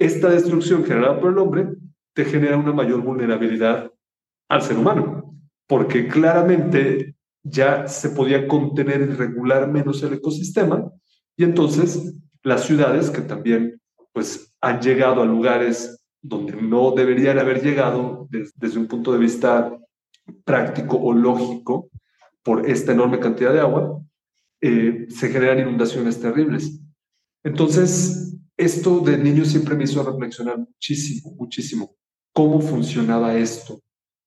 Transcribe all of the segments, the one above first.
esta destrucción generada por el hombre te genera una mayor vulnerabilidad al ser humano, porque claramente ya se podía contener y regular menos el ecosistema y entonces las ciudades que también pues han llegado a lugares donde no deberían haber llegado desde un punto de vista práctico o lógico por esta enorme cantidad de agua, eh, se generan inundaciones terribles. Entonces, esto de niño siempre me hizo reflexionar muchísimo, muchísimo. ¿Cómo funcionaba esto?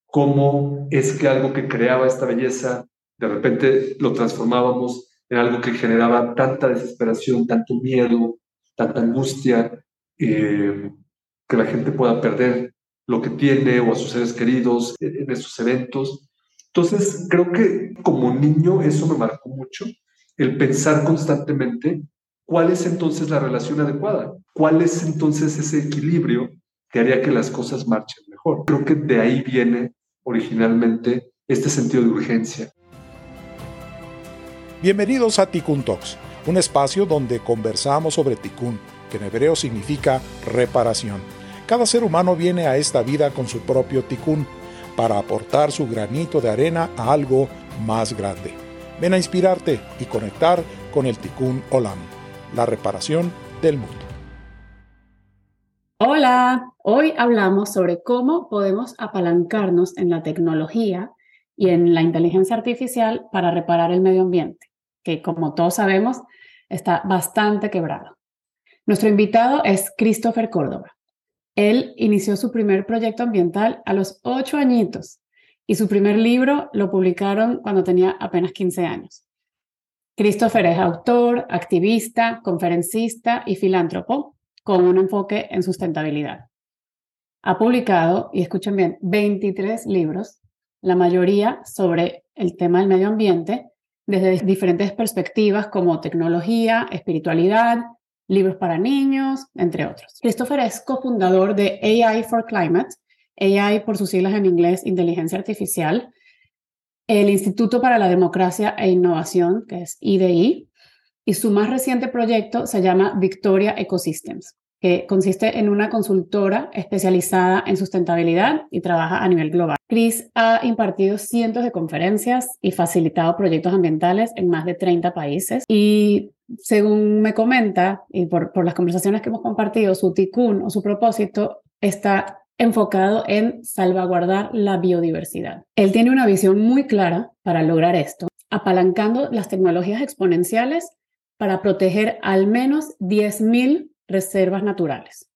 ¿Cómo es que algo que creaba esta belleza, de repente lo transformábamos en algo que generaba tanta desesperación, tanto miedo, tanta angustia, eh, que la gente pueda perder lo que tiene o a sus seres queridos en esos eventos. Entonces, creo que como niño eso me marcó mucho, el pensar constantemente cuál es entonces la relación adecuada, cuál es entonces ese equilibrio que haría que las cosas marchen mejor. Creo que de ahí viene originalmente este sentido de urgencia. Bienvenidos a Tikkun Talks, un espacio donde conversamos sobre Tikkun, que en hebreo significa reparación. Cada ser humano viene a esta vida con su propio Tikkun para aportar su granito de arena a algo más grande. Ven a inspirarte y conectar con el Tikkun Olam, la reparación del mundo. Hola, hoy hablamos sobre cómo podemos apalancarnos en la tecnología y en la inteligencia artificial para reparar el medio ambiente, que como todos sabemos está bastante quebrado. Nuestro invitado es Christopher Córdoba. Él inició su primer proyecto ambiental a los ocho añitos y su primer libro lo publicaron cuando tenía apenas 15 años. Christopher es autor, activista, conferencista y filántropo con un enfoque en sustentabilidad. Ha publicado, y escuchen bien, 23 libros, la mayoría sobre el tema del medio ambiente, desde diferentes perspectivas como tecnología, espiritualidad, libros para niños, entre otros. Christopher es cofundador de AI for Climate, AI por sus siglas en inglés, Inteligencia Artificial, el Instituto para la Democracia e Innovación, que es IDI, y su más reciente proyecto se llama Victoria Ecosystems, que consiste en una consultora especializada en sustentabilidad y trabaja a nivel global. Chris ha impartido cientos de conferencias y facilitado proyectos ambientales en más de 30 países y según me comenta y por, por las conversaciones que hemos compartido, su ticún o su propósito está enfocado en salvaguardar la biodiversidad. Él tiene una visión muy clara para lograr esto, apalancando las tecnologías exponenciales para proteger al menos 10.000 reservas naturales.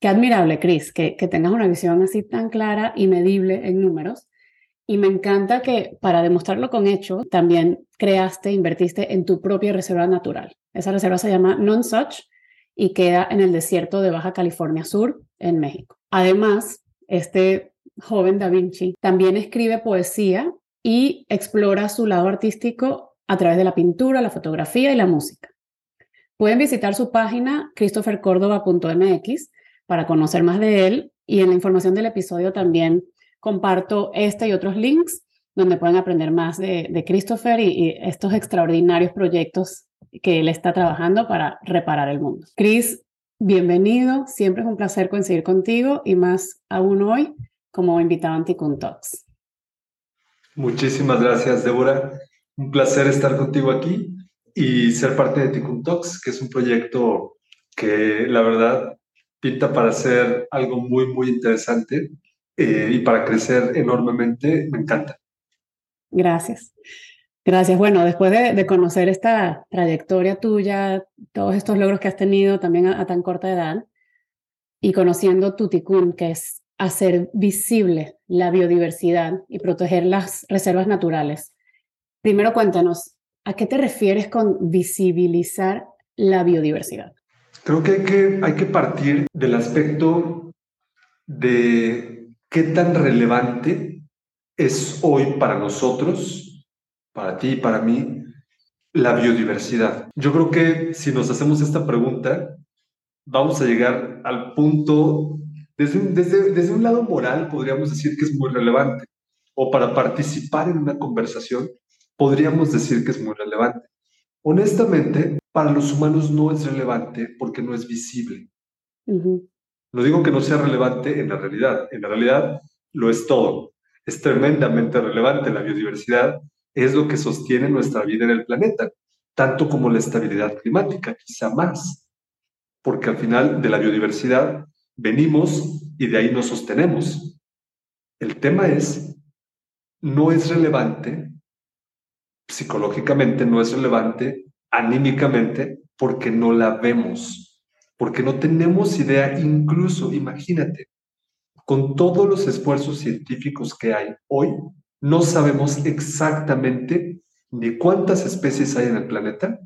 Qué admirable, Chris, que, que tengas una visión así tan clara y medible en números. Y me encanta que para demostrarlo con hecho, también creaste, invertiste en tu propia reserva natural. Esa reserva se llama Non-Such y queda en el desierto de Baja California Sur, en México. Además, este joven Da Vinci también escribe poesía y explora su lado artístico a través de la pintura, la fotografía y la música. Pueden visitar su página christophercordova.mx para conocer más de él y en la información del episodio también comparto este y otros links donde pueden aprender más de, Christopher y, estos extraordinarios proyectos que él está trabajando para reparar el mundo. Chris, bienvenido. Siempre es un placer coincidir contigo y más aún hoy como invitado a Anticun Talks. Muchísimas gracias, Débora. Un placer estar contigo aquí y ser parte de Ticun Talks, que es un proyecto que la verdad pinta para ser algo muy, muy interesante eh, y para crecer enormemente. Me encanta. Gracias. Gracias. Bueno, después de, conocer esta trayectoria tuya, todos estos logros que has tenido también a, tan corta edad, y conociendo tu ticún, que es hacer visible la biodiversidad y proteger las reservas naturales. Primero cuéntanos, ¿a qué te refieres con visibilizar la biodiversidad? Creo que hay que, hay que partir del aspecto de qué tan relevante es hoy para nosotros para ti y para mí, la biodiversidad? Yo creo que si nos hacemos esta pregunta, vamos a llegar al punto, desde un, desde, desde un lado moral, podríamos decir que es muy relevante, o para participar en una conversación, podríamos decir que es muy relevante. Honestamente, para los humanos no es relevante porque no es visible. No digo que no sea relevante en la realidad, en la realidad lo es todo. Es tremendamente relevante la biodiversidad, es lo que sostiene nuestra vida en el planeta, tanto como la estabilidad climática, quizá más, porque al final de la biodiversidad venimos y de ahí nos sostenemos. El tema es, no es relevante, psicológicamente no es relevante, anímicamente, porque no la vemos porque no tenemos idea, incluso, imagínate, con todos los esfuerzos científicos que hay hoy, no sabemos exactamente ni cuántas especies hay en el planeta,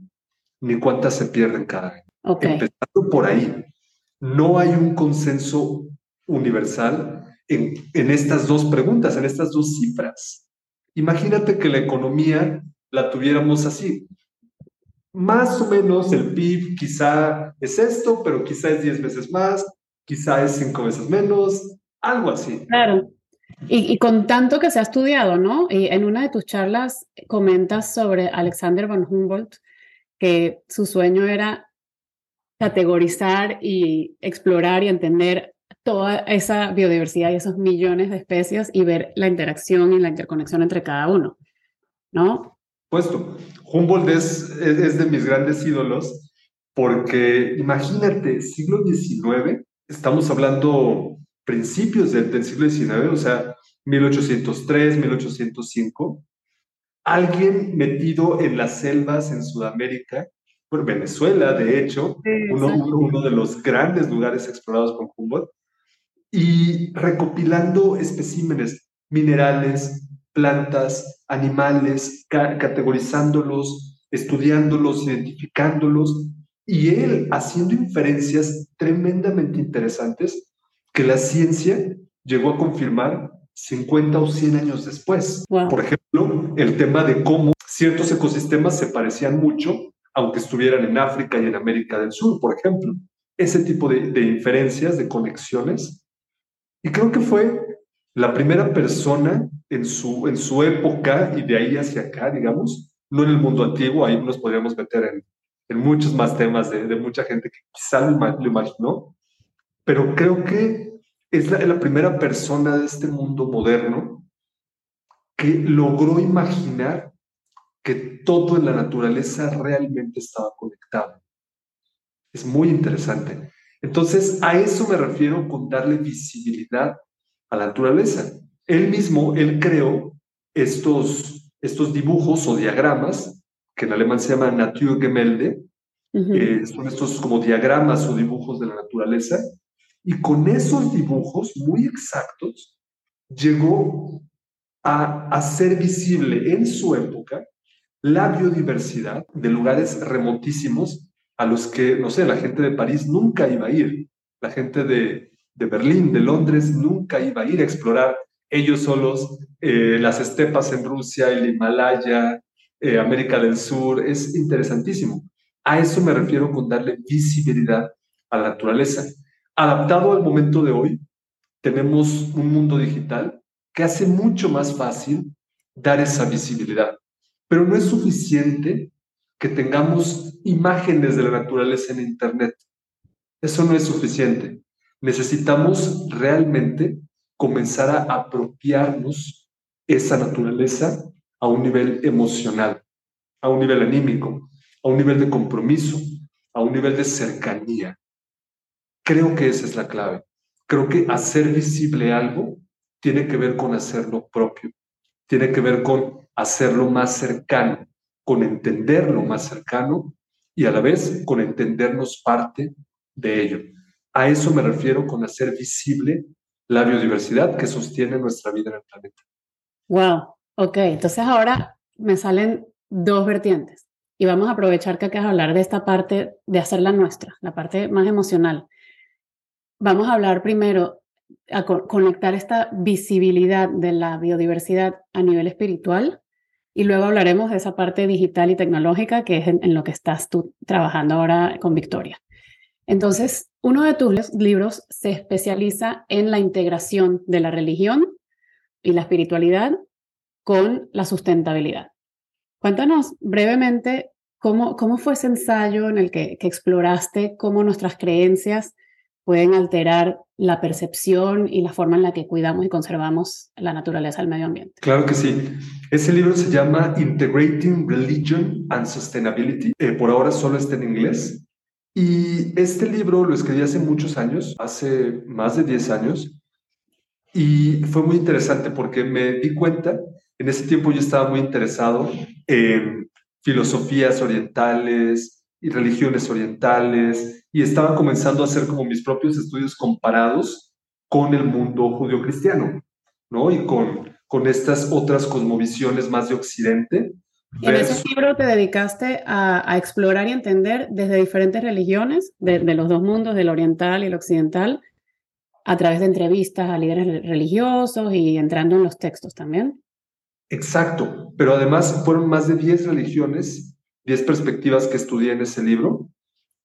ni cuántas se pierden cada año. Empezando por ahí, no hay un consenso universal en, en estas dos preguntas, en estas dos cifras. Imagínate que la economía la tuviéramos así más o menos el PIB quizá es esto, pero quizá es 10 veces más, quizá es 5 veces menos, algo así. Claro. Y, con tanto que se ha estudiado, ¿no? Y en una de tus charlas comentas sobre Alexander von Humboldt, que su sueño era categorizar y explorar y entender toda esa biodiversidad y esos millones de especies y ver la interacción y la interconexión entre cada uno, ¿no? Puesto. Humboldt es, es, de mis grandes ídolos porque imagínate, siglo XIX, estamos hablando principios del, del siglo XIX, o sea, 1803, 1805, alguien metido en las selvas en Sudamérica, por Venezuela, de hecho, uno, uno, de los grandes lugares explorados por Humboldt, y recopilando especímenes minerales, plantas, animales, categorizándolos, estudiándolos, identificándolos, y él haciendo inferencias tremendamente interesantes que la ciencia llegó a confirmar 50 o 100 años después. Por ejemplo, el tema de cómo ciertos ecosistemas se parecían mucho, aunque estuvieran en África y en América del Sur, por ejemplo. Ese tipo de, de inferencias, de conexiones. Y creo que fue la primera persona en su, en su época y de ahí hacia acá, digamos, no en el mundo antiguo, ahí nos podríamos meter en, en muchos más temas de, de, mucha gente que quizá lo, imaginó, pero creo que es la, la primera persona de este mundo moderno que logró imaginar que todo en la naturaleza realmente estaba conectado. Es muy interesante. Entonces, a eso me refiero con darle visibilidad a la naturaleza. Él mismo, él creó estos, estos dibujos o diagramas, que en alemán se llama Naturgemälde, uh son estos como diagramas o dibujos de la naturaleza, y con esos dibujos muy exactos llegó a hacer visible en su época la biodiversidad de lugares remotísimos a los que, no sé, la gente de París nunca iba a ir, la gente de, Berlín, de Londres, nunca iba a ir a explorar ellos solos eh, las estepas en Rusia, el Himalaya, eh, América del Sur. Es interesantísimo. A eso me refiero con darle visibilidad a la naturaleza. Adaptado al momento de hoy, tenemos un mundo digital que hace mucho más fácil dar esa visibilidad. Pero no es suficiente que tengamos imágenes de la naturaleza en Internet. Eso no es suficiente necesitamos realmente comenzar a apropiarnos esa naturaleza a un nivel emocional, a un nivel anímico, a un nivel de compromiso, a un nivel de cercanía. Creo que esa es la clave. Creo que hacer visible algo tiene que ver con hacerlo propio, tiene que ver con hacerlo más cercano, con entenderlo más cercano y a la vez con entendernos parte de ello. A eso me refiero con hacer visible la biodiversidad que sostiene nuestra vida en el planeta. Wow, ok, entonces ahora me salen dos vertientes y vamos a aprovechar que acabas de hablar de esta parte de hacerla nuestra, la parte más emocional. Vamos a hablar primero, a conectar esta visibilidad de la biodiversidad a nivel espiritual y luego hablaremos de esa parte digital y tecnológica que es en lo que estás tú trabajando ahora con Victoria. Entonces, uno de tus libros se especializa en la integración de la religión y la espiritualidad con la sustentabilidad. Cuéntanos brevemente cómo, cómo fue ese ensayo en el que, exploraste cómo nuestras creencias pueden alterar la percepción y la forma en la que cuidamos y conservamos la naturaleza del medio ambiente. Claro que sí. Ese libro se llama Integrating Religion and Sustainability. Eh, por ahora solo está en inglés. Y este libro lo escribí hace muchos años, hace más de 10 años, y fue muy interesante porque me di cuenta, en ese tiempo yo estaba muy interesado en filosofías orientales y religiones orientales, y estaba comenzando a hacer como mis propios estudios comparados con el mundo judío-cristiano, ¿no? Y con, con estas otras cosmovisiones más de Occidente. En ese libro te dedicaste a, explorar y entender desde diferentes religiones, de, de los dos mundos, del oriental y el occidental, a través de entrevistas a líderes religiosos y entrando en los textos también. Exacto, pero además fueron más de 10 religiones, 10 perspectivas que estudié en ese libro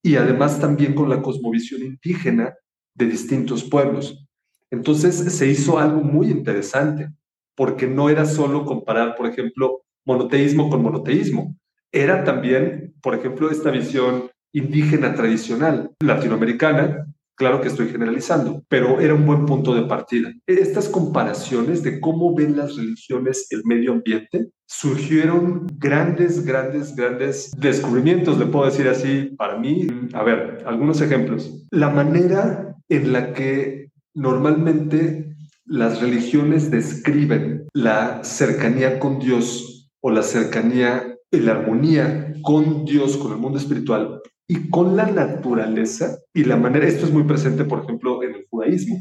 y además también con la cosmovisión indígena de distintos pueblos. Entonces se hizo algo muy interesante, porque no era solo comparar, por ejemplo, monoteísmo con monoteísmo, era también, por ejemplo, esta visión indígena tradicional latinoamericana Claro que estoy generalizando, pero era un buen punto de partida. Estas comparaciones de cómo ven las religiones el medio ambiente surgieron grandes, grandes, grandes descubrimientos, le puedo decir así, para mí. A ver, algunos ejemplos. La manera en la que normalmente las religiones describen la cercanía con Dios o la cercanía la armonía con Dios, con el mundo espiritual, y con la naturaleza y la manera, esto es muy presente, por ejemplo, en el judaísmo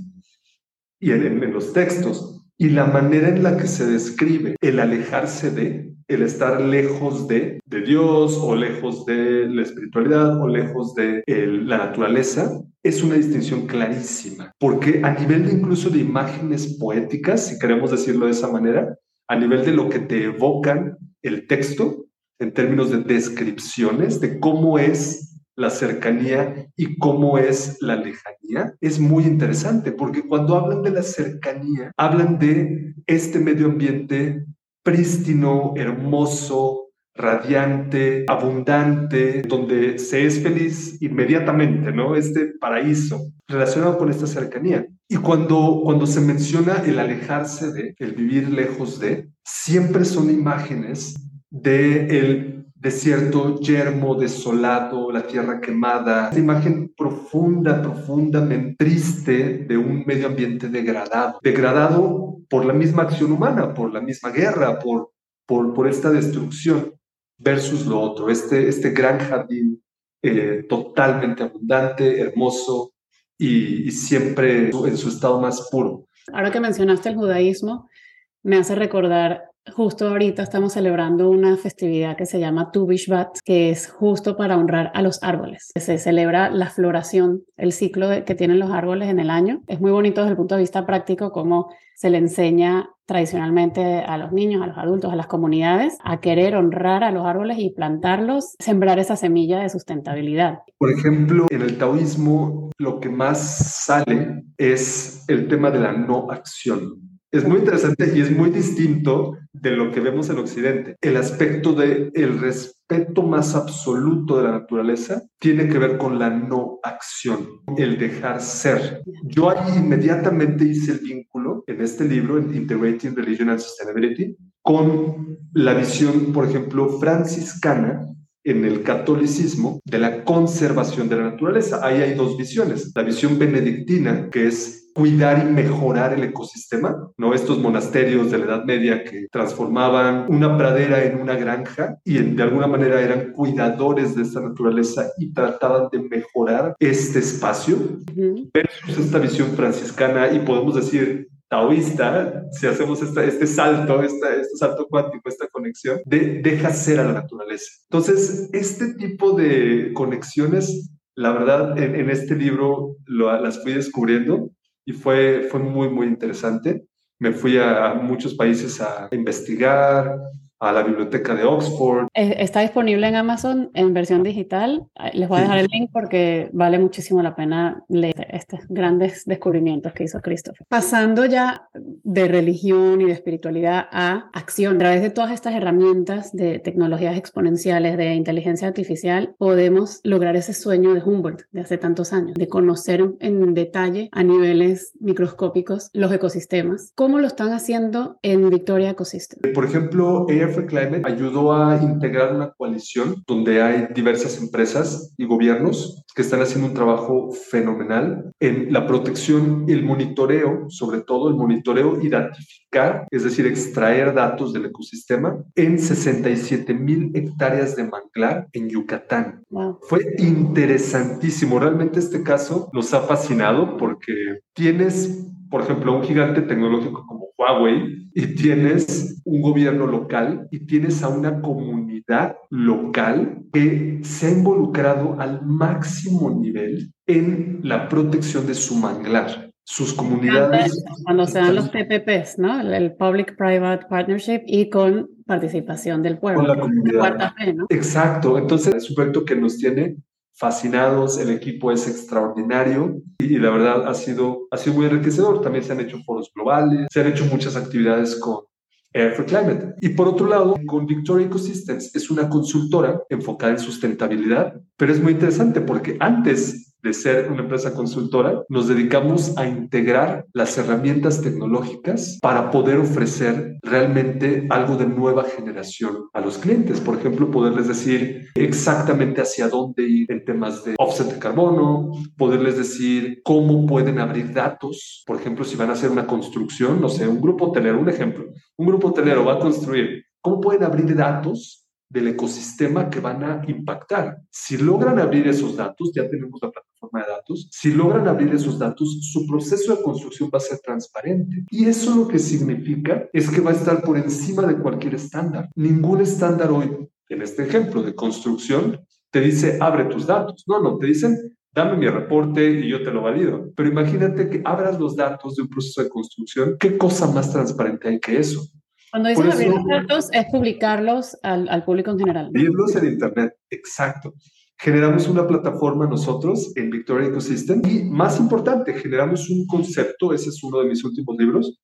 y en, los textos, y la manera en la que se describe el alejarse de, el estar lejos de, de Dios o lejos de la espiritualidad o lejos de la naturaleza, es una distinción clarísima, porque a nivel de incluso de imágenes poéticas, si queremos decirlo de esa manera, a nivel de lo que te evocan el texto, en términos de descripciones de cómo es la cercanía y cómo es la lejanía, es muy interesante porque cuando hablan de la cercanía, hablan de este medio ambiente prístino, hermoso, radiante, abundante, donde se es feliz inmediatamente, ¿no? Este paraíso relacionado con esta cercanía. Y cuando, cuando se menciona el alejarse de, el vivir lejos de, siempre son imágenes de el desierto yermo, desolado, la tierra quemada, esta imagen profunda, profundamente triste de un medio ambiente degradado, degradado por la misma acción humana, por la misma guerra, por, por, esta destrucción, versus lo otro, este, este gran jardín eh, totalmente abundante, hermoso y siempre en su estado más puro. Ahora que mencionaste el judaísmo, me hace recordar Justo ahorita estamos celebrando una festividad que se llama Tu Bishvat, que es justo para honrar a los árboles. Se celebra la floración, el ciclo que tienen los árboles en el año. Es muy bonito desde el punto de vista práctico cómo se le enseña tradicionalmente a los niños, a los adultos, a las comunidades, a querer honrar a los árboles y plantarlos, sembrar esa semilla de sustentabilidad. Por ejemplo, en el taoísmo lo que más sale es el tema de la no acción. Es muy interesante y es muy distinto de lo que vemos en Occidente. El aspecto de el respeto más absoluto de la naturaleza tiene que ver con la no acción, el dejar ser. Yo ahí inmediatamente hice el vínculo en este libro, en Integrating Religion and Sustainability, con la visión, por ejemplo, franciscana en el catolicismo de la conservación de la naturaleza. Ahí hay dos visiones. La visión benedictina, que es cuidar y mejorar el ecosistema, ¿no? Estos monasterios de la Edad Media que transformaban una pradera en una granja y de alguna manera eran cuidadores de esta naturaleza y trataban de mejorar este espacio, versus esta visión franciscana y podemos decir taoísta, si hacemos este salto, este salto cuántico, esta conexión, de deja ser a la naturaleza. Entonces, este tipo de conexiones, la verdad, en, este libro las fui descubriendo y fue, fue muy, muy interesante. Me fui a, muchos países a investigar, a la biblioteca de Oxford. Está disponible en Amazon en versión digital. Les voy a dejar el link porque vale muchísimo la pena leer estos grandes descubrimientos que hizo Christopher. Pasando ya de religión y de espiritualidad a acción, a través de todas estas herramientas de tecnologías exponenciales, de inteligencia artificial, podemos lograr ese sueño de Humboldt de hace tantos años, de conocer en detalle a niveles microscópicos los ecosistemas. ¿Cómo lo están haciendo en Victoria Ecosystem? Por ejemplo, AF Climate ayudó a integrar una coalición donde hay diversas empresas y gobiernos que están haciendo un trabajo fenomenal en la protección y el monitoreo, sobre todo el monitoreo y datificar, es decir, extraer datos del ecosistema en 67 mil hectáreas de manglar en Yucatán. Fue interesantísimo. Realmente este caso nos ha fascinado porque tienes, por ejemplo, un gigante tecnológico como Huawei y tienes un gobierno local y tienes a una comunidad local que se ha involucrado al máximo nivel en la protección de su manglar. Sus comunidades. Cuando se dan los PPPs, ¿no? El Public-Private Partnership y con participación del pueblo. Con la comunidad. Exacto. Entonces, es un proyecto que nos tiene fascinados, el equipo es extraordinario y, la verdad ha sido, ha sido muy enriquecedor. También se han hecho foros globales, se han hecho muchas actividades con Air for Climate. Y por otro lado, con Victoria Ecosystems es una consultora enfocada en sustentabilidad, pero es muy interesante porque antes de ser una empresa consultora, nos dedicamos a integrar las herramientas tecnológicas para poder ofrecer realmente algo de nueva generación a los clientes. Por ejemplo, poderles decir exactamente hacia dónde ir en temas de offset de carbono, poderles decir cómo pueden abrir datos. Por ejemplo, si van a hacer una construcción, no sé, un grupo hotelero, un ejemplo, un grupo hotelero va a construir, ¿cómo pueden abrir datos del ecosistema que van a impactar. Si logran abrir esos datos, ya tenemos la plataforma de datos, si logran abrir esos datos, su proceso de construcción va a ser transparente. Y eso lo que significa es que va a estar por encima de cualquier estándar. Ningún estándar hoy, en este ejemplo de construcción, te dice abre tus datos. No, no, te dicen dame mi reporte y yo te lo valido. Pero imagínate que abras los datos de un proceso de construcción. ¿Qué cosa más transparente hay que eso? Cuando dicen abrir los datos, es publicarlos al, al público en general. Abrirlos en Internet, exacto. Generamos una plataforma nosotros en Victoria Ecosystem y, más importante, generamos un concepto, ese es uno de mis últimos libros,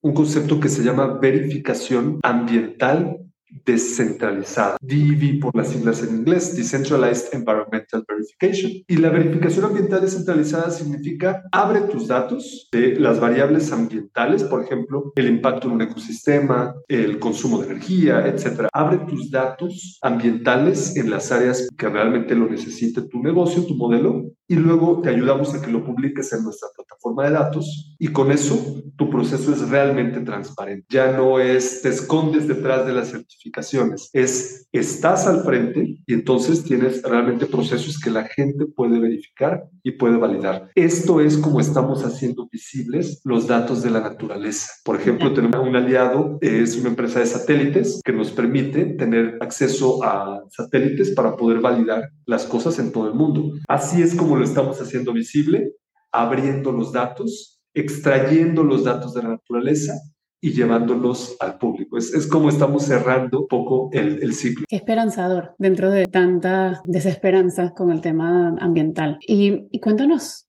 un concepto que se llama verificación ambiental descentralizada. DEV por las siglas en inglés, Decentralized Environmental Verification. Y la verificación ambiental descentralizada significa abre tus datos de las variables ambientales, por ejemplo, el impacto en un ecosistema, el consumo de energía, etcétera. Abre tus datos ambientales en las áreas que realmente lo necesite tu negocio, tu modelo, y luego te ayudamos a que lo publiques en nuestra plataforma de datos y con eso tu proceso es realmente transparente. Ya no es te escondes detrás de las certificaciones, es estás al frente y entonces tienes realmente procesos que la gente puede verificar y puede validar. Esto es como estamos haciendo visibles los datos de la naturaleza. Por ejemplo, tenemos un aliado, es una empresa de satélites que nos permite tener acceso a satélites para poder validar las cosas en todo el mundo. Así es como lo estamos haciendo visible, abriendo los datos, extrayendo los datos de la naturaleza y llevándolos al público. Es, es como estamos cerrando un poco el, el, ciclo. Esperanzador dentro de tanta desesperanza con el tema ambiental. Y, y cuéntanos,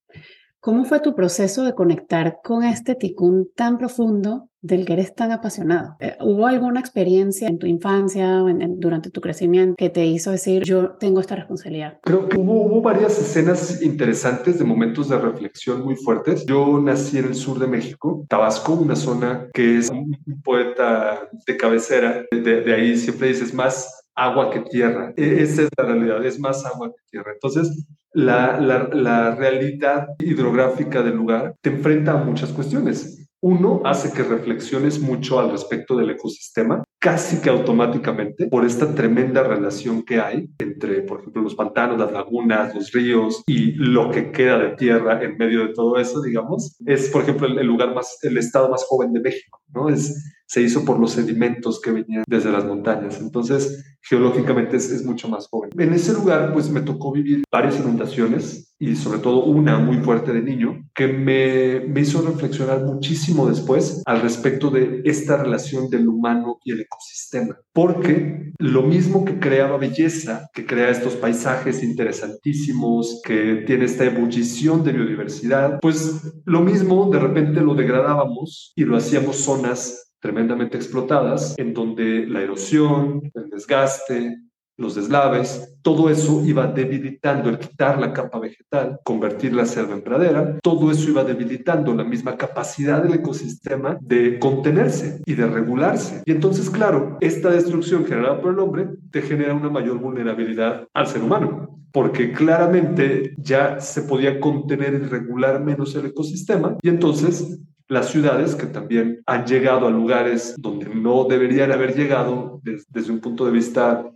¿cómo fue tu proceso de conectar con este ticún tan profundo del que eres tan apasionado. Eh, ¿Hubo alguna experiencia en tu infancia o durante tu crecimiento que te hizo decir, yo tengo esta responsabilidad? Creo que hubo, hubo, varias escenas interesantes de momentos de reflexión muy fuertes. Yo nací en el sur de México, Tabasco, una zona que es un poeta de cabecera. De, de ahí siempre dices más agua que tierra. E, esa es la realidad, es más agua que tierra. Entonces, la, la, la realidad hidrográfica del lugar te enfrenta a muchas cuestiones uno hace que reflexiones mucho al respecto del ecosistema, casi que automáticamente, por esta tremenda relación que hay entre, por ejemplo, los pantanos, las lagunas, los ríos y lo que queda de tierra en medio de todo eso, digamos. Es, por ejemplo, el, lugar más, el estado más joven de México, ¿no? Es, se hizo por los sedimentos que venían desde las montañas. Entonces, geológicamente es, mucho más joven. En ese lugar, pues me tocó vivir varias inundaciones y sobre todo una muy fuerte de niño que me, me hizo reflexionar muchísimo después al respecto de esta relación del humano y el ecosistema. Porque lo mismo que creaba belleza, que crea estos paisajes interesantísimos, que tiene esta ebullición de biodiversidad, pues lo mismo de repente lo degradábamos y lo hacíamos zonas tremendamente explotadas, en donde la erosión, el desgaste, los deslaves, todo eso iba debilitando el quitar la capa vegetal, convertir la selva en pradera, todo eso iba debilitando la misma capacidad del ecosistema de contenerse y de regularse. Y entonces, claro, esta destrucción generada por el hombre te genera una mayor vulnerabilidad al ser humano, porque claramente ya se podía contener y regular menos el ecosistema y entonces las ciudades que también han llegado a lugares donde no deberían haber llegado desde, desde un punto de vista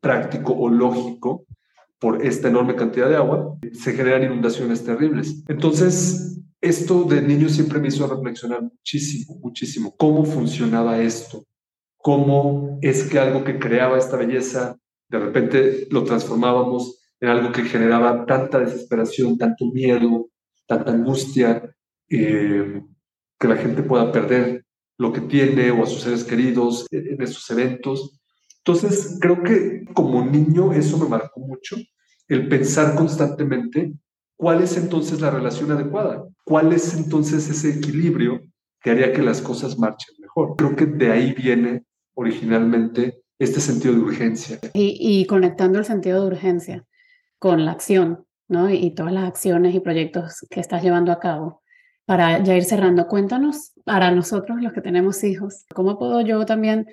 práctico o lógico por esta enorme cantidad de agua, se generan inundaciones terribles. Entonces, esto de niño siempre me hizo reflexionar muchísimo, muchísimo, cómo funcionaba esto, cómo es que algo que creaba esta belleza, de repente lo transformábamos en algo que generaba tanta desesperación, tanto miedo, tanta angustia, eh, que la gente pueda perder lo que tiene o a sus seres queridos en estos eventos. Entonces, creo que como niño eso me marcó mucho, el pensar constantemente cuál es entonces la relación adecuada, cuál es entonces ese equilibrio que haría que las cosas marchen mejor. Creo que de ahí viene originalmente este sentido de urgencia. Y, conectando el sentido de urgencia con la acción, ¿no? Y todas las acciones y proyectos que estás llevando a cabo. Para ya ir cerrando, cuéntanos para nosotros los que tenemos hijos, ¿cómo puedo yo también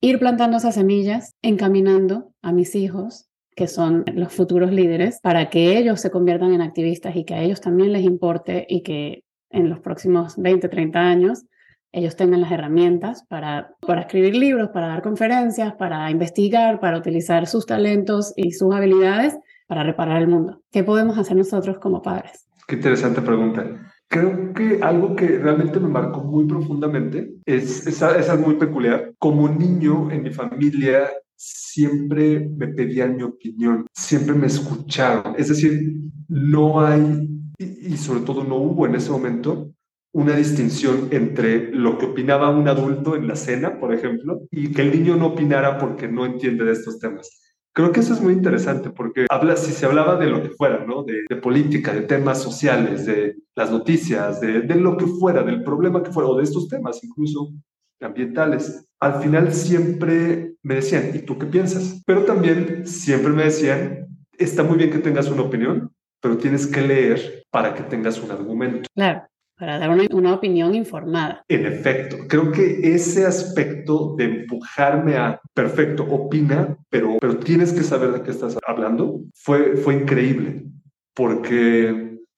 ir plantando esas semillas, encaminando a mis hijos, que son los futuros líderes, para que ellos se conviertan en activistas y que a ellos también les importe y que en los próximos 20, 30 años ellos tengan las herramientas para, para escribir libros, para dar conferencias, para investigar, para utilizar sus talentos y sus habilidades para reparar el mundo. ¿Qué podemos hacer nosotros como padres? Qué interesante pregunta. Creo que algo que realmente me marcó muy profundamente es, esa es muy peculiar. Como niño en mi familia siempre me pedían mi opinión, siempre me escucharon. Es decir, no hay, y, y sobre todo no hubo en ese momento, una distinción entre lo que opinaba un adulto en la cena, por ejemplo, y que el niño no opinara porque no entiende de estos temas. Creo que eso es muy interesante porque habla, si se hablaba de lo que fuera, ¿no? De, de política, de temas sociales, de las noticias, de, de, lo que fuera, del problema que fuera, o de estos temas incluso ambientales, al final siempre me decían, ¿y tú qué piensas? Pero también siempre me decían, está muy bien que tengas una opinión, pero tienes que leer para que tengas un argumento. Claro para dar una, opinión informada. En efecto, creo que ese aspecto de empujarme a, perfecto, opina, pero, pero tienes que saber de qué estás hablando, fue, fue increíble, porque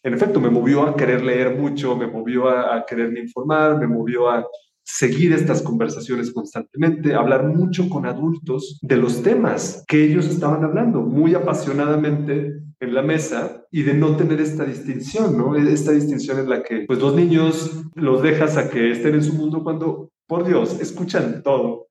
en efecto me movió a querer leer mucho, me movió a, a quererme informar, me movió a seguir estas conversaciones constantemente, hablar mucho con adultos de los temas que ellos estaban hablando, muy apasionadamente en la mesa y de no tener esta distinción, ¿no? Esta distinción en la que, pues, los niños los dejas a que estén en su mundo cuando, por Dios, escuchan todo.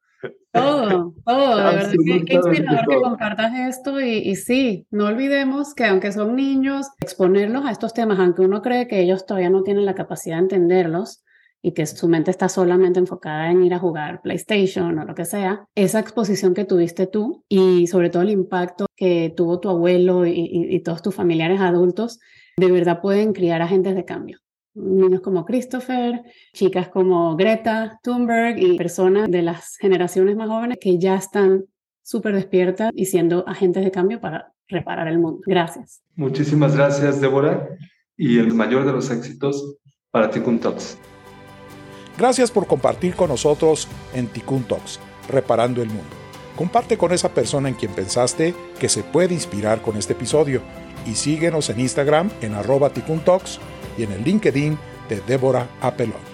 Todo, todo, de verdad que, qué inspirador que compartas esto y, y, sí, no olvidemos que aunque son niños, exponerlos a estos temas, aunque uno cree que ellos todavía no tienen la capacidad de entenderlos, y que su mente está solamente enfocada en ir a jugar PlayStation o lo que sea, esa exposición que tuviste tú y sobre todo el impacto que tuvo tu abuelo y, y, y todos tus familiares adultos, de verdad pueden criar agentes de cambio. Niños como Christopher, chicas como Greta Thunberg y personas de las generaciones más jóvenes que ya están súper despiertas y siendo agentes de cambio para reparar el mundo. Gracias. Muchísimas gracias, Débora, y el mayor de los éxitos para ti, Talks. Gracias por compartir con nosotros en Tikkun Reparando el Mundo. Comparte con esa persona en quien pensaste que se puede inspirar con este episodio y síguenos en Instagram en arroba y en el LinkedIn de Débora Apelón.